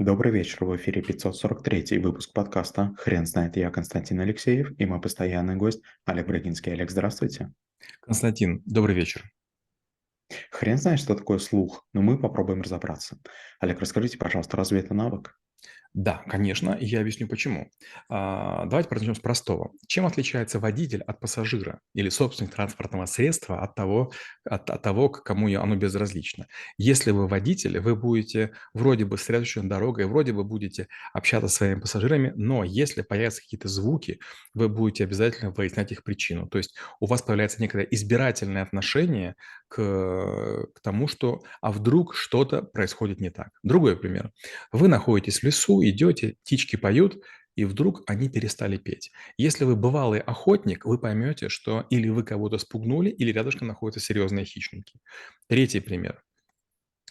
Добрый вечер, в эфире 543 выпуск подкаста «Хрен знает». Я Константин Алексеев и мой постоянный гость Олег Брагинский. Олег, здравствуйте. Константин, добрый вечер. Хрен знает, что такое слух, но мы попробуем разобраться. Олег, расскажите, пожалуйста, разве это навык? Да, конечно, я объясню почему. А, давайте начнем с простого. Чем отличается водитель от пассажира или собственник транспортного средства от того, от, от того, к кому оно безразлично? Если вы водитель, вы будете вроде бы следующей дорогой, вроде бы будете общаться с своими пассажирами, но если появятся какие-то звуки, вы будете обязательно выяснять их причину. То есть у вас появляется некое избирательное отношение к, к тому, что а вдруг что-то происходит не так. Другой пример. Вы находитесь в лесу, идете, птички поют, и вдруг они перестали петь. Если вы бывалый охотник, вы поймете, что или вы кого-то спугнули, или рядышком находятся серьезные хищники. Третий пример.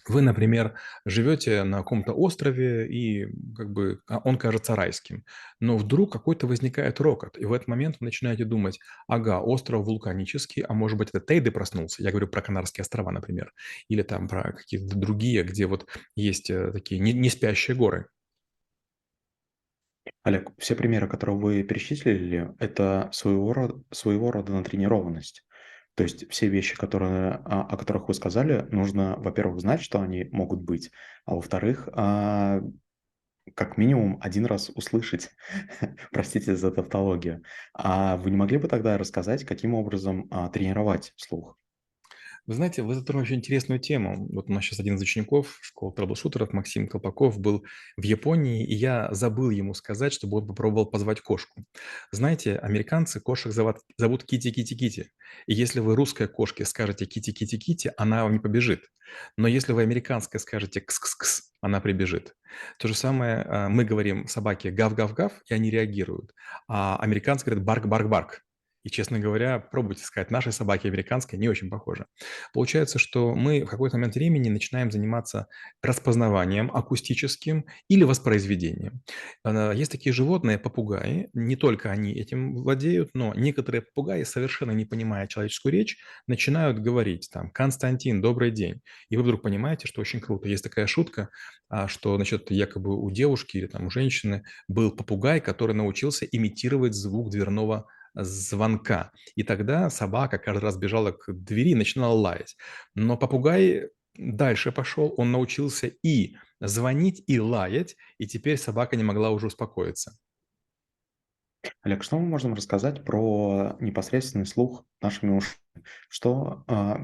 Вы, например, живете на каком-то острове, и как бы а, он кажется райским, но вдруг какой-то возникает рокот, и в этот момент вы начинаете думать, ага, остров вулканический, а может быть это Тейды проснулся, я говорю про Канарские острова, например, или там про какие-то другие, где вот есть э, такие не, не спящие горы. Олег, все примеры, которые вы перечислили, это своего рода, своего рода натренированность. То есть все вещи, которые, а, о которых вы сказали, нужно, во-первых, знать, что они могут быть, а во-вторых, а, как минимум один раз услышать, простите за тавтологию. А вы не могли бы тогда рассказать, каким образом а, тренировать слух? Вы знаете, вы затронули очень интересную тему. Вот у нас сейчас один из учеников школы трэблшутеров, Максим Колпаков, был в Японии, и я забыл ему сказать, чтобы он попробовал позвать кошку. Знаете, американцы кошек зовут, зовут кити-кити-кити. И если вы русской кошке скажете кити-кити-кити, она вам не побежит. Но если вы американской скажете кс-кс-кс, она прибежит. То же самое а, мы говорим собаке гав-гав-гав, и они реагируют. А американцы говорят барк-барк-барк. И, честно говоря, пробуйте сказать, нашей собаке американской не очень похоже. Получается, что мы в какой-то момент времени начинаем заниматься распознаванием акустическим или воспроизведением. А, есть такие животные, попугаи, не только они этим владеют, но некоторые попугаи, совершенно не понимая человеческую речь, начинают говорить там «Константин, добрый день». И вы вдруг понимаете, что очень круто. Есть такая шутка, а, что, значит, якобы у девушки или там у женщины был попугай, который научился имитировать звук дверного звонка. И тогда собака каждый раз бежала к двери и начинала лаять. Но попугай дальше пошел, он научился и звонить, и лаять, и теперь собака не могла уже успокоиться. Олег, что мы можем рассказать про непосредственный слух нашими ушами? Что, а,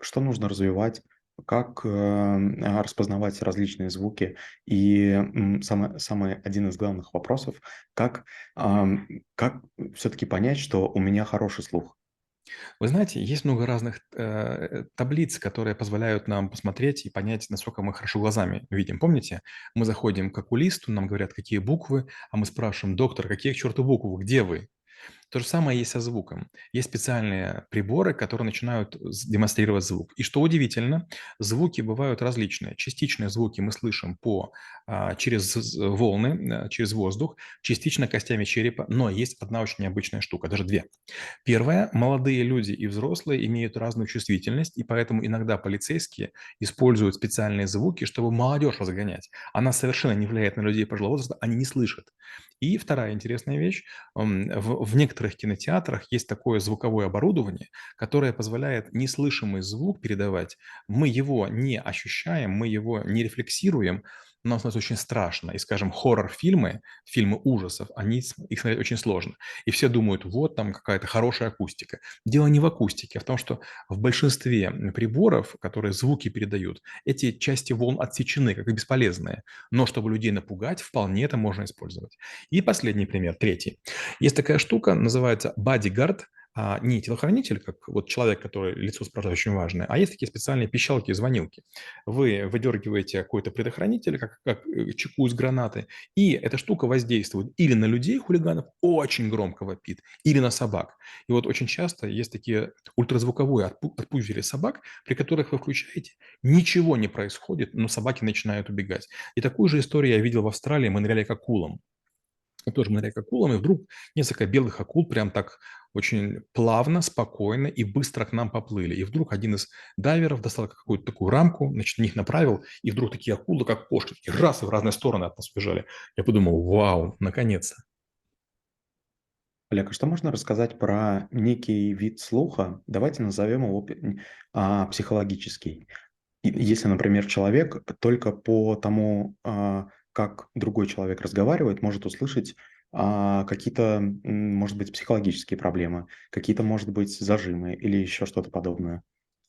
что нужно развивать как э, распознавать различные звуки. И самый, самый один из главных вопросов, как, как все-таки понять, что у меня хороший слух. Вы знаете, есть много разных э, таблиц, которые позволяют нам посмотреть и понять, насколько мы хорошо глазами видим. Помните, мы заходим к окулисту, нам говорят, какие буквы, а мы спрашиваем, доктор, какие к черту буквы, где вы? То же самое есть со звуком. Есть специальные приборы, которые начинают демонстрировать звук. И что удивительно, звуки бывают различные. Частичные звуки мы слышим по, а, через волны, а, через воздух, частично костями черепа, но есть одна очень необычная штука, даже две. Первое, молодые люди и взрослые имеют разную чувствительность, и поэтому иногда полицейские используют специальные звуки, чтобы молодежь разгонять. Она совершенно не влияет на людей пожилого возраста, они не слышат. И вторая интересная вещь, в некоторых некоторых кинотеатрах есть такое звуковое оборудование, которое позволяет неслышимый звук передавать. Мы его не ощущаем, мы его не рефлексируем, но становится очень страшно. И, скажем, хоррор-фильмы, фильмы ужасов, они, их смотреть очень сложно. И все думают, вот там какая-то хорошая акустика. Дело не в акустике, а в том, что в большинстве приборов, которые звуки передают, эти части волн отсечены, как и бесполезные. Но чтобы людей напугать, вполне это можно использовать. И последний пример, третий. Есть такая штука, называется bodyguard – не телохранитель, как вот человек, который лицо спрашивает, очень важное, а есть такие специальные пищалки звонилки. Вы выдергиваете какой-то предохранитель, как, как э, чеку из гранаты, и эта штука воздействует или на людей, хулиганов, очень громко вопит, или на собак. И вот очень часто есть такие ультразвуковые отпу- собак, при которых вы включаете, ничего не происходит, но собаки начинают убегать. И такую же историю я видел в Австралии, мы ныряли к акулам. Тоже мы ныряли к акулам, и вдруг несколько белых акул прям так очень плавно, спокойно и быстро к нам поплыли. И вдруг один из дайверов достал какую-то такую рамку, значит, на них направил, и вдруг такие акулы, как кошки, такие раз и в разные стороны от нас убежали. Я подумал, вау, наконец-то. Олег, а что можно рассказать про некий вид слуха? Давайте назовем его а, психологический. Если, например, человек только по тому, а, как другой человек разговаривает, может услышать а, какие-то, может быть, психологические проблемы, какие-то, может быть, зажимы или еще что-то подобное.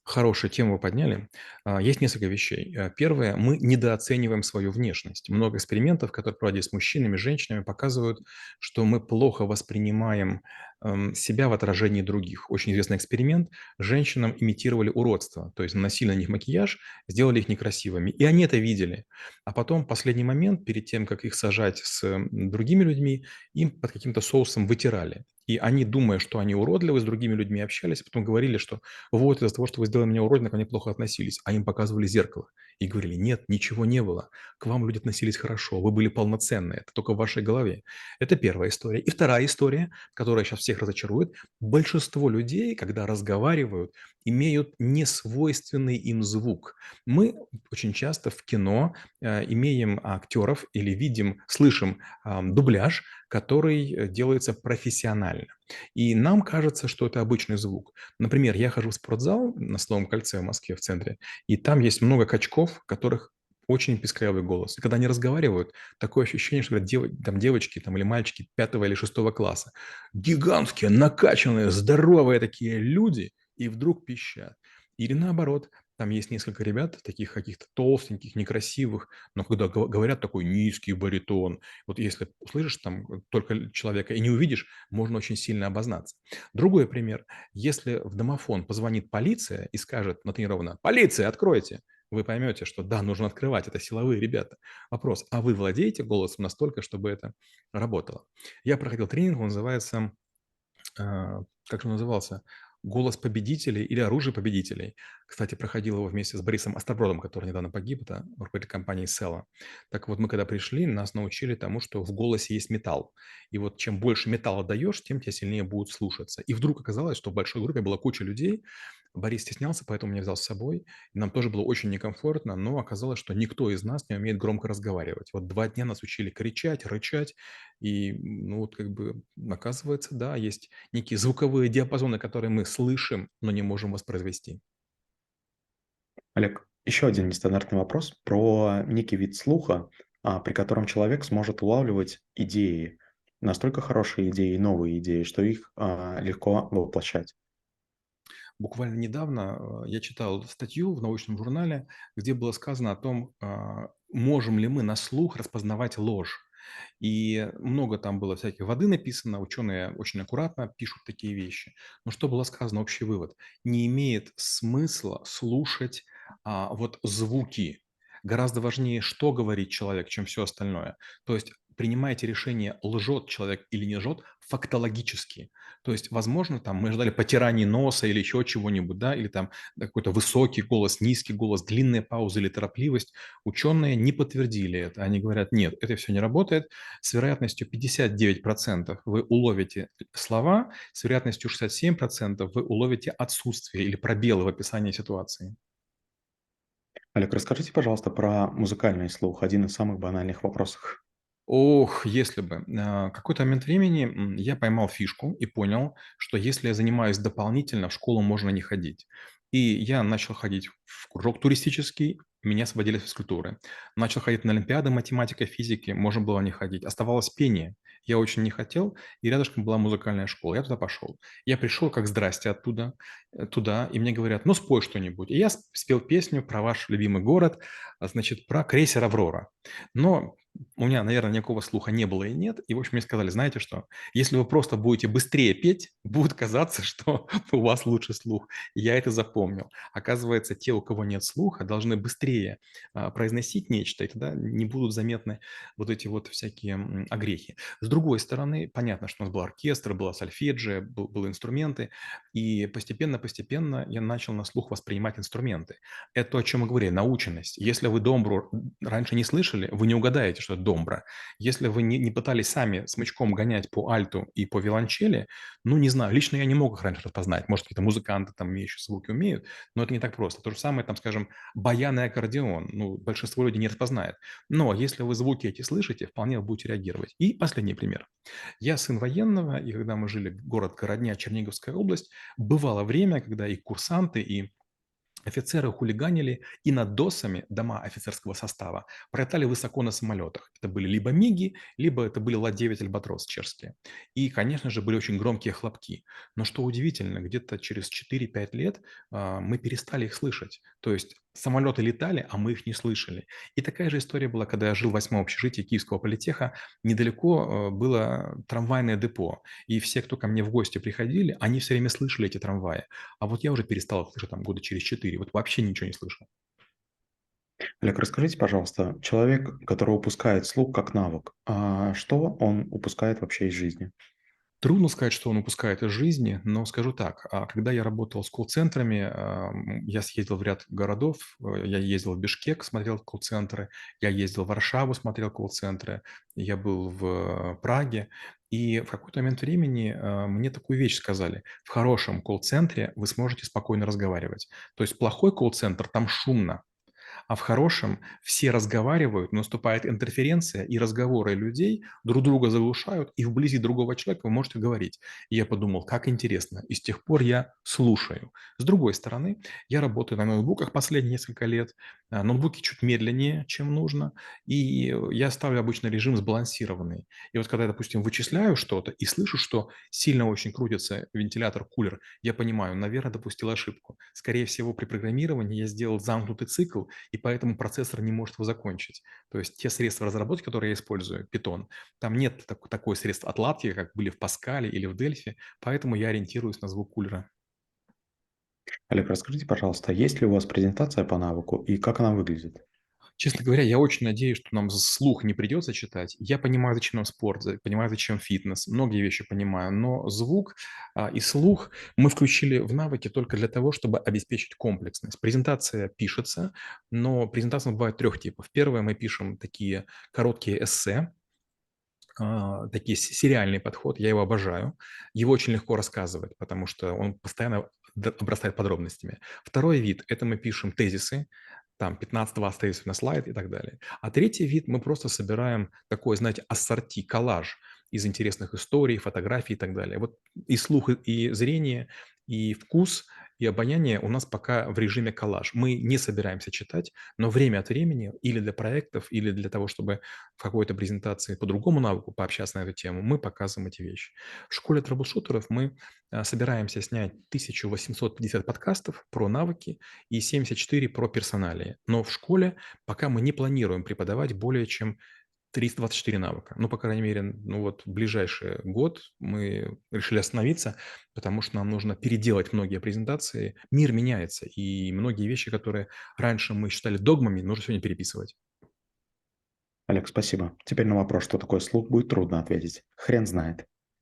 Хорошую тему вы подняли. А, есть несколько вещей. Э, первое, мы недооцениваем свою внешность. Много экспериментов, которые проводились с мужчинами, женщинами, показывают, что мы плохо воспринимаем эм, себя в отражении других. Очень известный эксперимент. Женщинам имитировали уродство, то есть наносили на них макияж, сделали их некрасивыми. И они это видели. А потом, в последний момент, перед тем, как их сажать с другими людьми, им под каким-то соусом вытирали. И они, думая, что они уродливы, с другими людьми общались, потом говорили, что вот из-за того, что вы сделали меня уродливым, они плохо относились. А им показывали зеркало и говорили, нет, ничего не было. К вам люди относились хорошо, вы были полноценны, это только в вашей голове. Это первая история. И вторая история, которая сейчас всех разочарует. Большинство людей, когда разговаривают, имеют несвойственный им звук. Мы очень часто в кино э, имеем актеров или видим, слышим дубляж, который э, делается профессионально. И нам кажется, что это обычный звук. Например, я хожу в спортзал на Словом кольце в Москве, в центре, и там есть много качков, которых очень писклявый голос. И когда они разговаривают, такое ощущение, что там девочки там, или мальчики пятого или шестого класса. Гигантские, накачанные, здоровые такие люди, и вдруг пищат. Или наоборот, там есть несколько ребят, таких каких-то толстеньких, некрасивых, но когда говорят такой низкий баритон, вот если услышишь там только человека и не увидишь, можно очень сильно обознаться. Другой пример. Если в домофон позвонит полиция и скажет натренированно «Полиция, откройте!», вы поймете, что да, нужно открывать, это силовые ребята. Вопрос, а вы владеете голосом настолько, чтобы это работало? Я проходил тренинг, он называется, а, как же он назывался? «Голос победителей» или «Оружие победителей». Кстати, проходил его вместе с Борисом Остобродом, который недавно погиб, это руководитель компании Села. Так вот, мы когда пришли, нас научили тому, что в голосе есть металл. И вот чем больше металла даешь, тем тебя сильнее будут слушаться. И вдруг оказалось, что в большой группе была куча людей, Борис стеснялся, поэтому меня взял с собой. И нам тоже было очень некомфортно, но оказалось, что никто из нас не умеет громко разговаривать. Вот два дня нас учили кричать, рычать, и ну вот как бы оказывается, да, есть некие звуковые диапазоны, которые мы слышим, но не можем воспроизвести. Олег, еще один нестандартный вопрос про некий вид слуха, а, при котором человек сможет улавливать идеи, настолько хорошие идеи, новые идеи, что их а, легко воплощать. Буквально недавно э, я читал статью в научном журнале, где было сказано о том, а, можем ли мы на слух распознавать ложь. И много там было всяких воды написано, ученые очень аккуратно пишут такие вещи. Но что было сказано, общий вывод? Не имеет смысла слушать а, вот звуки. Гораздо важнее, что говорит человек, чем все остальное. То есть принимаете решение, лжет человек или не лжет, фактологически. То есть, возможно, там мы ждали потираний носа или еще чего-нибудь, да, или там какой-то высокий голос, низкий голос, длинная пауза или торопливость. Ученые не подтвердили это. Они говорят, нет, это все не работает. С вероятностью 59% вы уловите слова, с вероятностью 67% вы уловите отсутствие или пробелы в описании ситуации. Олег, расскажите, пожалуйста, про музыкальный слух. Один из самых банальных вопросов. Ох, если бы. А, какой-то момент времени я поймал фишку и понял, что если я занимаюсь дополнительно, в школу можно не ходить. И я начал ходить в кружок туристический, меня освободили с физкультуры. Начал ходить на олимпиады математика, физики, можно было не ходить. Оставалось пение. Я очень не хотел, и рядышком была музыкальная школа. Я туда пошел. Я пришел как «здрасте» оттуда, э, туда, и мне говорят, ну, спой что-нибудь. И я спел песню про ваш любимый город, а, значит, про крейсер «Аврора». Но у меня, наверное, никакого слуха не было и нет. И, в общем, мне сказали, знаете что, если вы просто будете быстрее петь, будет казаться, что у вас лучше слух. я это запомнил. Оказывается, те, у кого нет слуха, должны быстрее а, произносить нечто, и тогда не будут заметны вот эти вот всякие огрехи. С другой стороны, понятно, что у нас был оркестр, была сольфеджия, был, были инструменты, и постепенно-постепенно я начал на слух воспринимать инструменты. Это то, о чем мы говорили, наученность. Если вы домбру раньше не слышали, вы не угадаете, что это домбра. Если вы не, не пытались сами смычком гонять по альту и по виолончели, ну, не знаю, лично я не мог их раньше распознать. Может, какие-то музыканты там умеющие звуки умеют, но это не так просто. То же самое, там, скажем, баян и аккордеон. Ну, большинство людей не распознает. Но если вы звуки эти слышите, вполне будете реагировать. И последний пример. Я сын военного, и когда мы жили город Городня, Черниговская область, бывало время, когда и курсанты, и Офицеры хулиганили и над досами дома офицерского состава пролетали высоко на самолетах. Это были либо МИГи, либо это были Ла-9 Альбатрос чешские. И, конечно же, были очень громкие хлопки. Но что удивительно, где-то через 4-5 лет а, мы перестали их слышать. То есть самолеты летали, а мы их не слышали. И такая же история была, когда я жил в восьмом общежитии Киевского политеха. Недалеко э, было трамвайное депо. И все, кто ко мне в гости приходили, они все время слышали эти трамваи. А вот я уже перестал слышать там года через четыре. Вот вообще ничего не слышал. Олег, расскажите, пожалуйста, человек, который упускает слух как навык, а что он упускает вообще из жизни? Трудно сказать, что он упускает из жизни, но скажу так, а, когда я работал с колл-центрами, я съездил в ряд городов, э, я ездил в Бишкек, смотрел колл-центры, я ездил в Варшаву, смотрел колл-центры, я был в Праге, и в какой-то момент времени а, мне такую вещь сказали. В хорошем колл-центре вы сможете спокойно разговаривать. То есть плохой колл-центр, там шумно, а в хорошем все разговаривают, наступает интерференция, и разговоры людей друг друга заглушают, и вблизи другого человека вы можете говорить. И я подумал, как интересно, и с тех пор я слушаю. С другой стороны, я работаю на ноутбуках последние несколько лет, а, ноутбуки чуть медленнее, чем нужно, и я ставлю обычно режим сбалансированный. И вот когда я, допустим, вычисляю что-то и слышу, что сильно очень крутится вентилятор, кулер, я понимаю, наверное, допустил ошибку. Скорее всего, при программировании я сделал замкнутый цикл, и поэтому процессор не может его закончить. То есть те средства разработки, которые я использую, Python, там нет так, такой средств отладки, как были в Паскале или в Дельфи, поэтому я ориентируюсь на звук кулера. Олег, расскажите, пожалуйста, есть ли у вас презентация по навыку и как она выглядит? Честно говоря, я очень надеюсь, что нам слух не придется читать. Я понимаю, зачем нам спорт, понимаю, зачем фитнес, многие вещи понимаю, но звук а, и слух мы включили в навыки только для того, чтобы обеспечить комплексность. Презентация пишется, но презентация бывает трех типов. Первое, мы пишем такие короткие эссе, а, такие сериальный подход, я его обожаю. Его очень легко рассказывать, потому что он постоянно обрастает подробностями. Второй вид– это мы пишем тезисы, там 15-20 тезисов на слайд и так далее. А третий вид мы просто собираем такой, знаете, ассорти, коллаж из интересных историй, фотографий и так далее. Вот и слух, и зрение, и вкус – и обоняние у нас пока в режиме коллаж. Мы не собираемся читать, но время от времени или для проектов, или для того, чтобы в какой-то презентации по другому навыку пообщаться на эту тему, мы показываем эти вещи. В школе трэблшутеров мы а, собираемся снять 1850 подкастов про навыки и 74 про персоналии. Но в школе пока мы не планируем преподавать более чем 324 навыка. Ну, по крайней мере, ну вот ближайший год мы решили остановиться, потому что нам нужно переделать многие презентации. Мир меняется, и многие вещи, которые раньше мы считали догмами, нужно сегодня переписывать. Олег, спасибо. Теперь на вопрос, что такое слух, будет трудно ответить. Хрен знает.